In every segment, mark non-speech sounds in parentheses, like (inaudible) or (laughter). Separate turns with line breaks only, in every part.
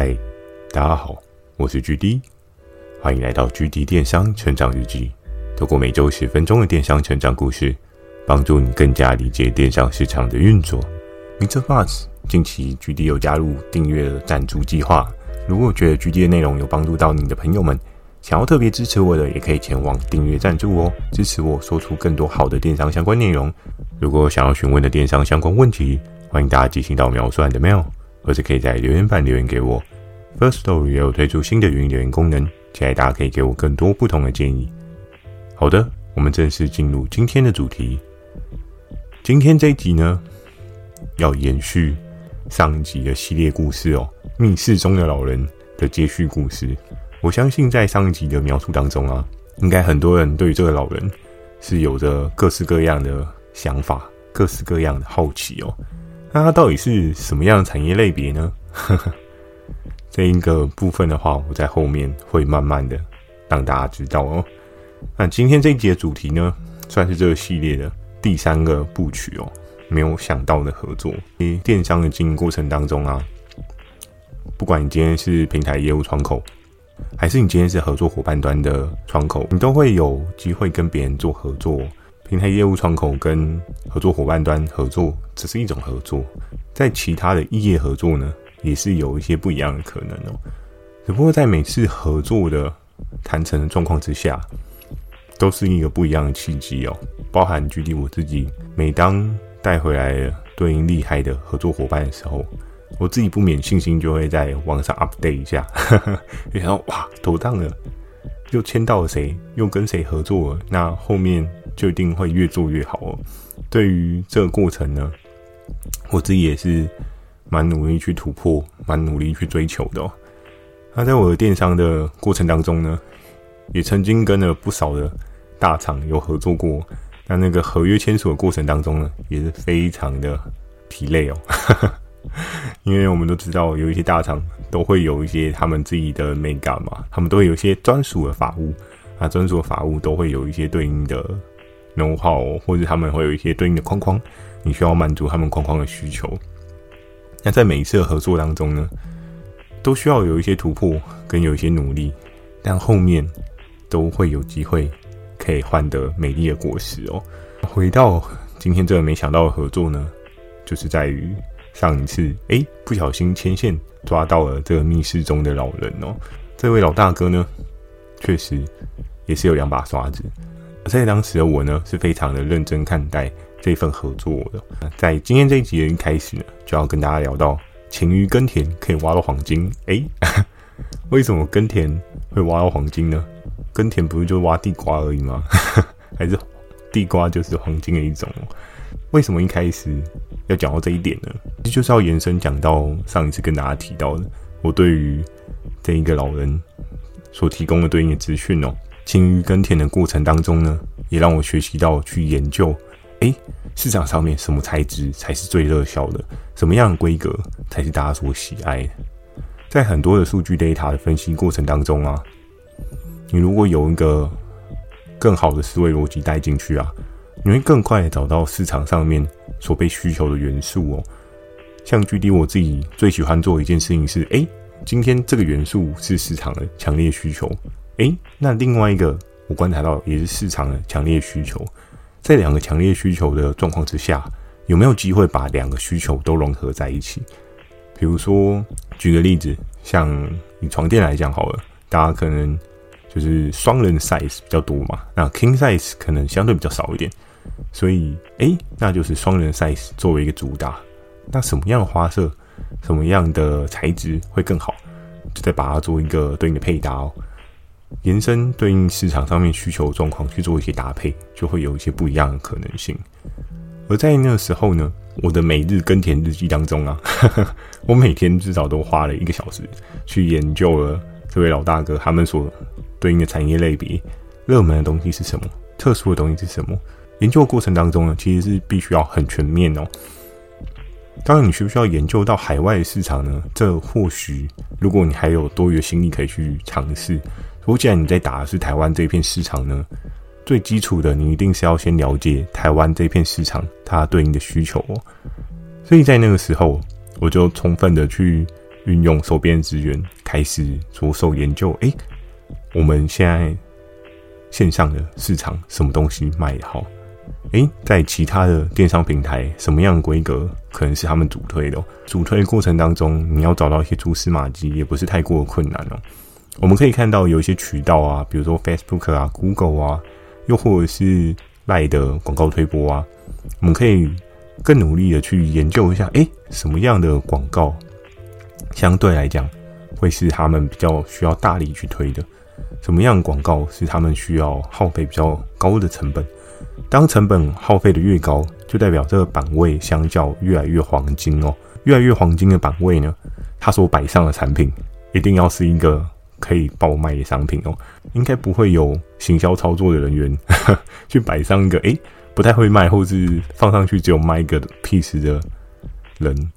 嗨，大家好，我是 GD，欢迎来到 GD 电商成长日记。透过每周十分钟的电商成长故事，帮助你更加理解电商市场的运作。Mr. Buzz，近期 GD 有加入订阅赞助计划，如果觉得 GD 的内容有帮助到你的朋友们，想要特别支持我的，也可以前往订阅赞助哦，支持我说出更多好的电商相关内容。如果想要询问的电商相关问题，欢迎大家寄信到描述栏的 mail。或者可以在留言板留言给我。First Story 也有推出新的语音留言功能，期待大家可以给我更多不同的建议。好的，我们正式进入今天的主题。今天这一集呢，要延续上一集的系列故事哦，《密室中的老人》的接续故事。我相信在上一集的描述当中啊，应该很多人对于这个老人是有着各式各样的想法，各式各样的好奇哦。那它到底是什么样的产业类别呢？(laughs) 这一个部分的话，我在后面会慢慢的让大家知道哦。那今天这一集的主题呢，算是这个系列的第三个部曲哦。没有想到的合作，因为电商的经营过程当中啊，不管你今天是平台业务窗口，还是你今天是合作伙伴端的窗口，你都会有机会跟别人做合作。平台业务窗口跟合作伙伴端合作，只是一种合作，在其他的异业合作呢，也是有一些不一样的可能哦。只不过在每次合作的谈成的状况之下，都是一个不一样的契机哦。包含举例我自己，每当带回来对应厉害的合作伙伴的时候，我自己不免信心就会在网上 update 一下，(laughs) 然后哇，妥当了，又签到了谁，又跟谁合作了，那后面。就一定会越做越好哦。对于这个过程呢，我自己也是蛮努力去突破，蛮努力去追求的哦。那在我的电商的过程当中呢，也曾经跟了不少的大厂有合作过。那那个合约签署的过程当中呢，也是非常的疲累哦。(laughs) 因为我们都知道，有一些大厂都会有一些他们自己的美感嘛，他们都会有一些专属的法务啊，专属的法务都会有一些对应的。Know how 或者他们会有一些对应的框框，你需要满足他们框框的需求。那在每一次的合作当中呢，都需要有一些突破跟有一些努力，但后面都会有机会可以换得美丽的果实哦。回到今天这个没想到的合作呢，就是在于上一次哎不小心牵线抓到了这个密室中的老人哦，这位老大哥呢，确实也是有两把刷子。在当时的我呢，是非常的认真看待这份合作的。在今天这一集的一开始呢，就要跟大家聊到勤于耕田可以挖到黄金。诶，(laughs) 为什么耕田会挖到黄金呢？耕田不是就挖地瓜而已吗？(laughs) 还是地瓜就是黄金的一种？为什么一开始要讲到这一点呢？这就是要延伸讲到上一次跟大家提到的，我对于这一个老人所提供的对应的资讯哦。勤于耕田的过程当中呢，也让我学习到去研究，诶，市场上面什么材质才是最热销的，什么样的规格才是大家所喜爱的。在很多的数据 data 的分析过程当中啊，你如果有一个更好的思维逻辑带进去啊，你会更快的找到市场上面所被需求的元素哦。像举例我自己最喜欢做一件事情是，诶，今天这个元素是市场的强烈需求。诶，那另外一个我观察到也是市场的强烈需求，在两个强烈需求的状况之下，有没有机会把两个需求都融合在一起？比如说，举个例子，像以床垫来讲好了，大家可能就是双人 size 比较多嘛，那 king size 可能相对比较少一点，所以诶，那就是双人 size 作为一个主打，那什么样的花色，什么样的材质会更好，就再把它做一个对应的配搭哦。延伸对应市场上面需求状况去做一些搭配，就会有一些不一样的可能性。而在那个时候呢，我的每日耕田日记当中啊，(laughs) 我每天至少都花了一个小时去研究了这位老大哥他们所对应的产业类别，热门的东西是什么，特殊的东西是什么。研究的过程当中呢，其实是必须要很全面哦。当然，你需不需要研究到海外市场呢？这或许如果你还有多余的心力可以去尝试。如果既然你在打的是台湾这片市场呢，最基础的你一定是要先了解台湾这片市场它对应的需求哦。所以在那个时候，我就充分的去运用手边资源，开始着手研究。哎，我们现在线上的市场什么东西卖得好？哎，在其他的电商平台，什么样的规格可能是他们主推的？主推的过程当中，你要找到一些蛛丝马迹，也不是太过困难哦。我们可以看到有一些渠道啊，比如说 Facebook 啊、Google 啊，又或者是赖的广告推播啊，我们可以更努力的去研究一下，哎，什么样的广告相对来讲会是他们比较需要大力去推的？什么样广告是他们需要耗费比较高的成本？当成本耗费的越高，就代表这个版位相较越来越黄金哦。越来越黄金的版位呢，它所摆上的产品一定要是一个。可以爆卖的商品哦，应该不会有行销操作的人员 (laughs) 去摆上一个诶不太会卖，或是放上去只有卖一个 piece 的人，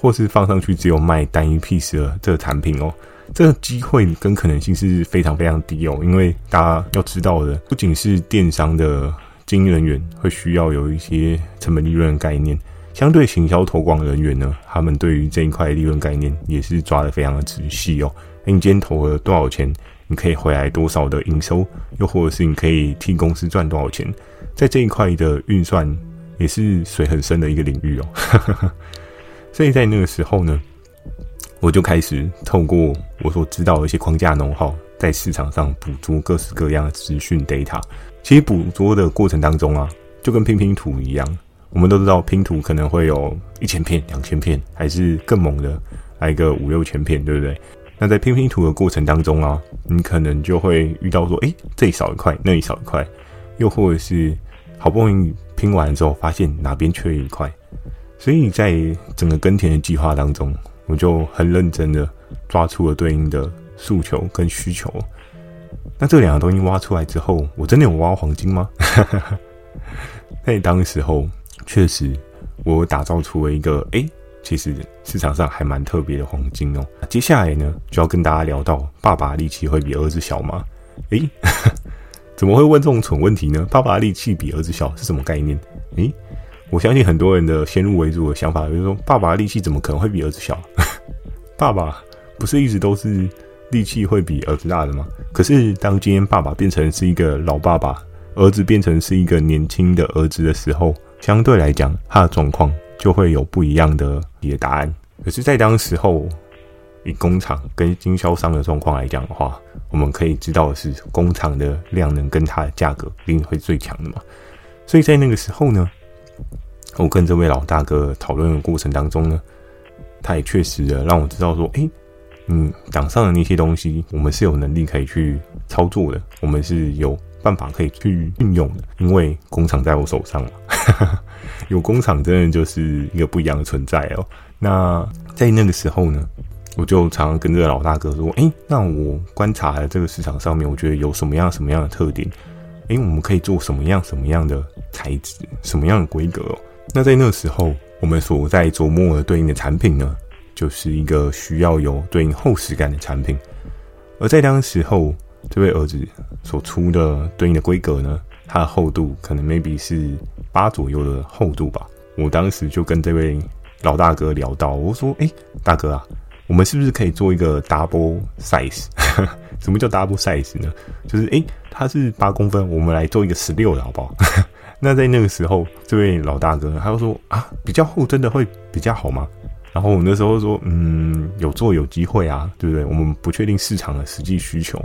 或是放上去只有卖单一 piece 的这个产品哦，这个机会跟可能性是非常非常低哦，因为大家要知道的，不仅是电商的经营人员会需要有一些成本利润的概念，相对行销投广人员呢，他们对于这一块利润概念也是抓得非常的仔细哦。你今天投了多少钱？你可以回来多少的营收？又或者是你可以替公司赚多少钱？在这一块的运算也是水很深的一个领域哦。(laughs) 所以在那个时候呢，我就开始透过我所知道的一些框架 know-how，在市场上捕捉各式各样的资讯 data。其实捕捉的过程当中啊，就跟拼拼图一样。我们都知道拼图可能会有一千片、两千片，还是更猛的来个五六千片，对不对？那在拼拼图的过程当中啊，你可能就会遇到说，诶，这里少一块，那里少一块，又或者是好不容易拼完之后，发现哪边缺一块，所以在整个耕田的计划当中，我就很认真的抓出了对应的诉求跟需求。那这两个东西挖出来之后，我真的有挖黄金吗？(laughs) 在当时候，确实我打造出了一个诶。其实市场上还蛮特别的黄金哦。接下来呢，就要跟大家聊到爸爸力气会比儿子小吗？诶，(laughs) 怎么会问这种蠢问题呢？爸爸力气比儿子小是什么概念？诶，我相信很多人的先入为主的想法就是说，爸爸力气怎么可能会比儿子小？(laughs) 爸爸不是一直都是力气会比儿子大的吗？可是当今天爸爸变成是一个老爸爸，儿子变成是一个年轻的儿子的时候，相对来讲，他的状况。就会有不一样的你的答案。可是，在当时候，以工厂跟经销商的状况来讲的话，我们可以知道的是，工厂的量能跟它的价格一定会最强的嘛。所以在那个时候呢，我跟这位老大哥讨论的过程当中呢，他也确实的让我知道说，哎，嗯，档上的那些东西，我们是有能力可以去操作的，我们是有办法可以去运用的，因为工厂在我手上嘛。(laughs) 有工厂真的就是一个不一样的存在哦。那在那个时候呢，我就常常跟这个老大哥说：“诶，那我观察了这个市场上面，我觉得有什么样什么样的特点？诶，我们可以做什么样什么样的材质，什么样的规格哦？那在那个时候，我们所在琢磨的对应的产品呢，就是一个需要有对应厚实感的产品。而在当时候，这位儿子所出的对应的规格呢，它的厚度可能 maybe 是。”八左右的厚度吧。我当时就跟这位老大哥聊到，我说：“哎，大哥啊，我们是不是可以做一个 double size？(laughs) 什么叫 double size 呢？就是哎，它是八公分，我们来做一个十六的好不好？(laughs) 那在那个时候，这位老大哥他就说：啊，比较厚真的会比较好吗？然后我那时候说：嗯，有做有机会啊，对不对？我们不确定市场的实际需求，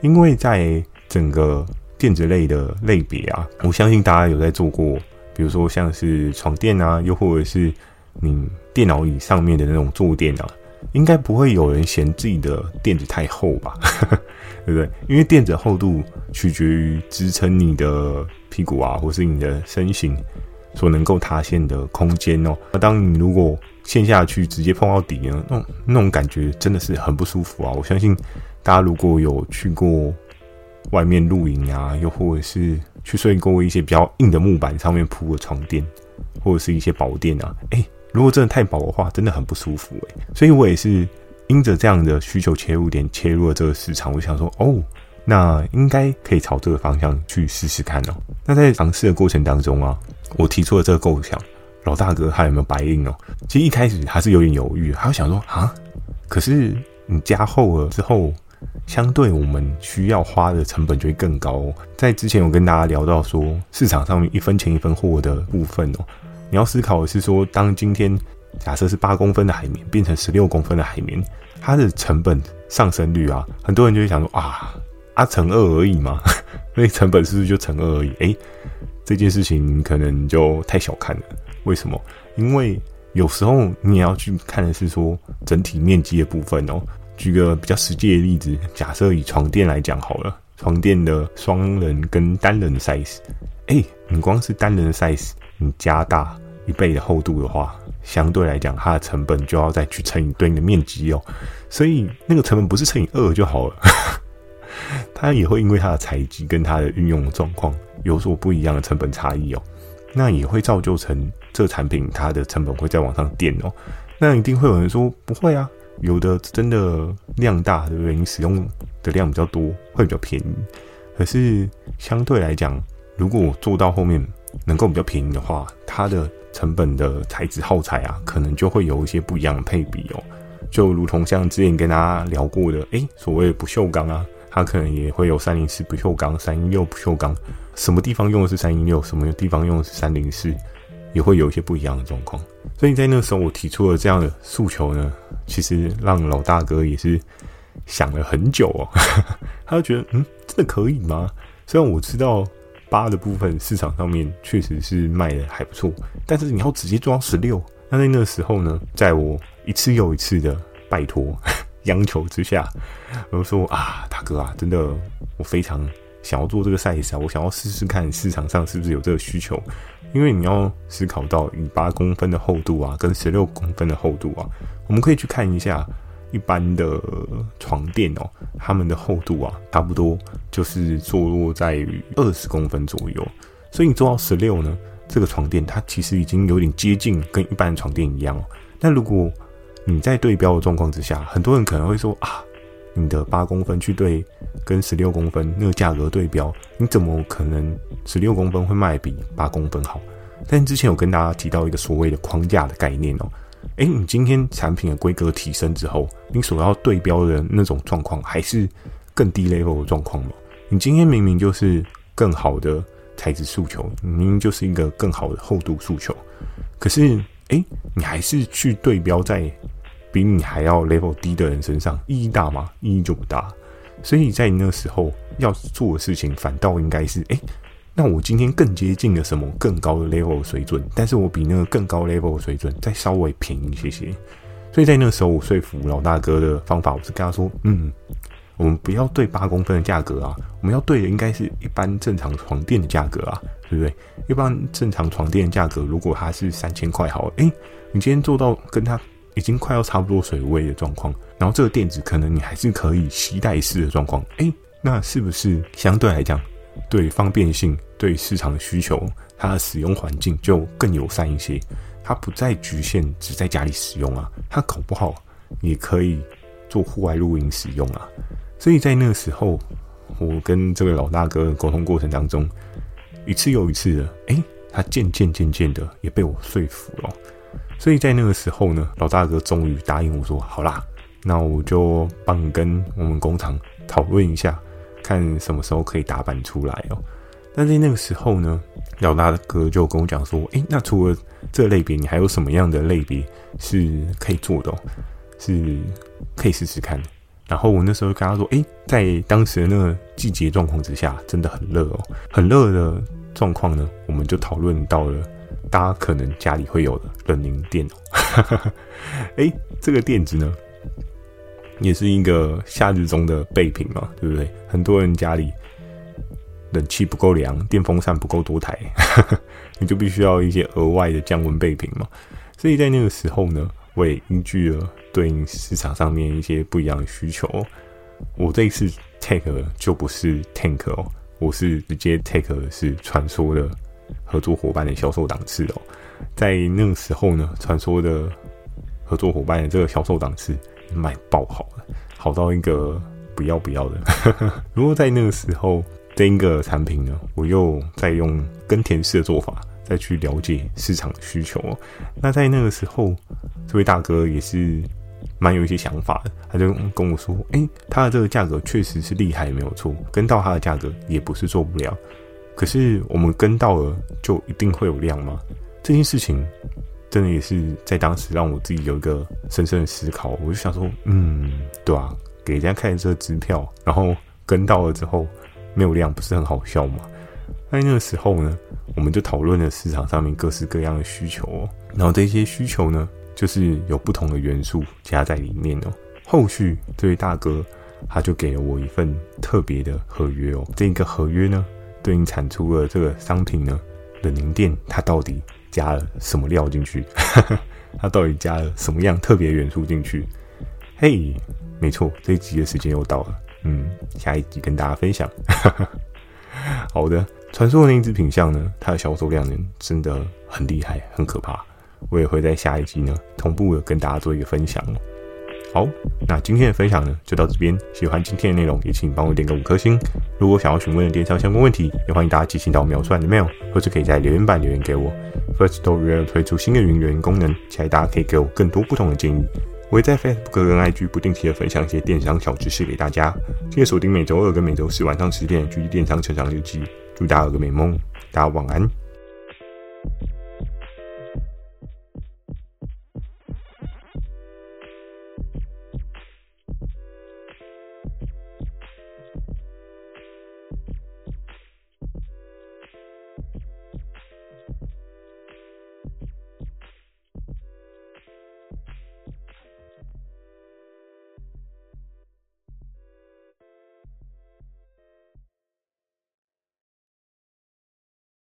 因为在整个。电子类的类别啊，我相信大家有在做过，比如说像是床垫啊，又或者是你电脑椅上面的那种坐垫啊，应该不会有人嫌自己的垫子太厚吧？(laughs) 对不对？因为垫子厚度取决于支撑你的屁股啊，或是你的身形所能够塌陷的空间哦。那当你如果陷下去直接碰到底呢，那那种感觉真的是很不舒服啊！我相信大家如果有去过。外面露营啊，又或者是去睡过一些比较硬的木板上面铺的床垫，或者是一些薄垫啊，诶，如果真的太薄的话，真的很不舒服诶。所以我也是因着这样的需求切入点切入了这个市场，我想说，哦，那应该可以朝这个方向去试试看哦。那在尝试的过程当中啊，我提出了这个构想，老大哥他有没有白印哦？其实一开始还是有点犹豫，他想说啊，可是你加厚了之后，相对我们需要花的成本就会更高哦。在之前我跟大家聊到说，市场上面一分钱一分货的部分哦，你要思考的是说，当今天假设是八公分的海绵变成十六公分的海绵，它的成本上升率啊，很多人就会想说啊，啊乘二而已嘛，(laughs) 那成本是不是就乘二而已？诶，这件事情可能就太小看了。为什么？因为有时候你也要去看的是说整体面积的部分哦。举个比较实际的例子，假设以床垫来讲好了，床垫的双人跟单人 size，哎，你光是单人的 size，你加大一倍的厚度的话，相对来讲它的成本就要再去乘以对应的面积哦。所以那个成本不是乘以二就好了，(laughs) 它也会因为它的材质跟它的运用状况有所不一样的成本差异哦。那也会造就成这个产品它的成本会再往上垫哦。那一定会有人说不会啊。有的真的量大，对不对？你使用的量比较多，会比较便宜。可是相对来讲，如果我做到后面能够比较便宜的话，它的成本的材质耗材啊，可能就会有一些不一样的配比哦。就如同像之前跟大家聊过的，诶，所谓不锈钢啊，它可能也会有三零四不锈钢、三一六不锈钢，什么地方用的是三一六，什么地方用的是三零四。也会有一些不一样的状况，所以在那个时候我提出了这样的诉求呢，其实让老大哥也是想了很久哦，(laughs) 他就觉得嗯，真的可以吗？虽然我知道八的部分市场上面确实是卖的还不错，但是你要直接装十六，那在那个时候呢，在我一次又一次的拜托 (laughs) 央求之下，我就说啊，大哥啊，真的我非常想要做这个赛事啊，我想要试试看市场上是不是有这个需求。因为你要思考到以八公分的厚度啊，跟十六公分的厚度啊，我们可以去看一下一般的床垫哦，它们的厚度啊，差不多就是坐落在于二十公分左右。所以你做到十六呢，这个床垫它其实已经有点接近跟一般的床垫一样哦。那如果你在对标的状况之下，很多人可能会说啊。你的八公分去对跟十六公分那个价格对标，你怎么可能十六公分会卖比八公分好？但之前有跟大家提到一个所谓的框架的概念哦，诶，你今天产品的规格提升之后，你所要对标的那种状况还是更低 level 的状况吗？你今天明明就是更好的材质诉求，明明就是一个更好的厚度诉求，可是诶，你还是去对标在。比你还要 level 低的人身上意义大吗？意义就不大。所以在你那时候要做的事情，反倒应该是：哎、欸，那我今天更接近了什么更高的 level 水准？但是我比那个更高 level 水准再稍微便宜一些些。所以在那时候，我说服老大哥的方法，我是跟他说：嗯，我们不要对八公分的价格啊，我们要对的应该是一般正常床垫的价格啊，对不对？一般正常床垫的价格，如果它是三千块，好，哎，你今天做到跟他。已经快要差不多水位的状况，然后这个垫子可能你还是可以携带式的状况，诶，那是不是相对来讲，对方便性、对市场的需求，它的使用环境就更友善一些？它不再局限只在家里使用啊，它搞不好也可以做户外露营使用啊。所以在那个时候，我跟这位老大哥沟通过程当中，一次又一次的，诶，他渐渐渐渐的也被我说服了。所以在那个时候呢，老大哥终于答应我说：“好啦，那我就帮你跟我们工厂讨论一下，看什么时候可以打板出来哦。”但在那个时候呢，老大哥就跟我讲说：“诶，那除了这类别，你还有什么样的类别是可以做的？是可以试试看。”然后我那时候跟他说：“诶，在当时的那个季节状况之下，真的很热哦，很热的状况呢，我们就讨论到了。”大家可能家里会有的冷凝垫哦，(laughs) 哎，这个垫子呢，也是一个夏日中的备品嘛，对不对？很多人家里冷气不够凉，电风扇不够多台，(laughs) 你就必须要一些额外的降温备品嘛。所以在那个时候呢，我也依据了对应市场上面一些不一样的需求，我这一次 take 就不是 tank 哦，我是直接 take 的是传说的。合作伙伴的销售档次哦，在那个时候呢，传说的合作伙伴的这个销售档次卖爆好了，好到一个不要不要的。(laughs) 如果在那个时候这一个产品呢，我又再用耕田式的做法再去了解市场的需求哦，那在那个时候，这位大哥也是蛮有一些想法的。他就跟我说：“哎，他的这个价格确实是厉害，没有错，跟到他的价格也不是做不了。可是我们跟到了，就一定会有量吗？这件事情真的也是在当时让我自己有一个深深的思考。我就想说，嗯，对啊，给人家看这个支票，然后跟到了之后没有量，不是很好笑吗？在那个时候呢，我们就讨论了市场上面各式各样的需求哦，然后这些需求呢，就是有不同的元素加在里面哦。后续这位大哥他就给了我一份特别的合约哦，这个合约呢，对应产出的这个商品呢冷凝电，它到底加了什么料进去？(laughs) 它到底加了什么样特别元素进去？嘿，没错，这一集的时间又到了，嗯，下一集跟大家分享。(laughs) 好的。传说的那只品相呢，它的销售量呢真的很厉害，很可怕。我也会在下一集呢同步的跟大家做一个分享哦。好，那今天的分享呢就到这边。喜欢今天的内容，也请帮我点个五颗星。如果想要询问的电商相关问题，也欢迎大家寄信到描述栏的 mail，或者可以在留言板留言给我。First Story 要推出新的语音留言功能，期待大家可以给我更多不同的建议。我会在 Facebook 跟 IG 不定期的分享一些电商小知识给大家。记得锁定每周二跟每周四晚上十点狙击电商成长日记。祝大家有个美梦，大家晚安。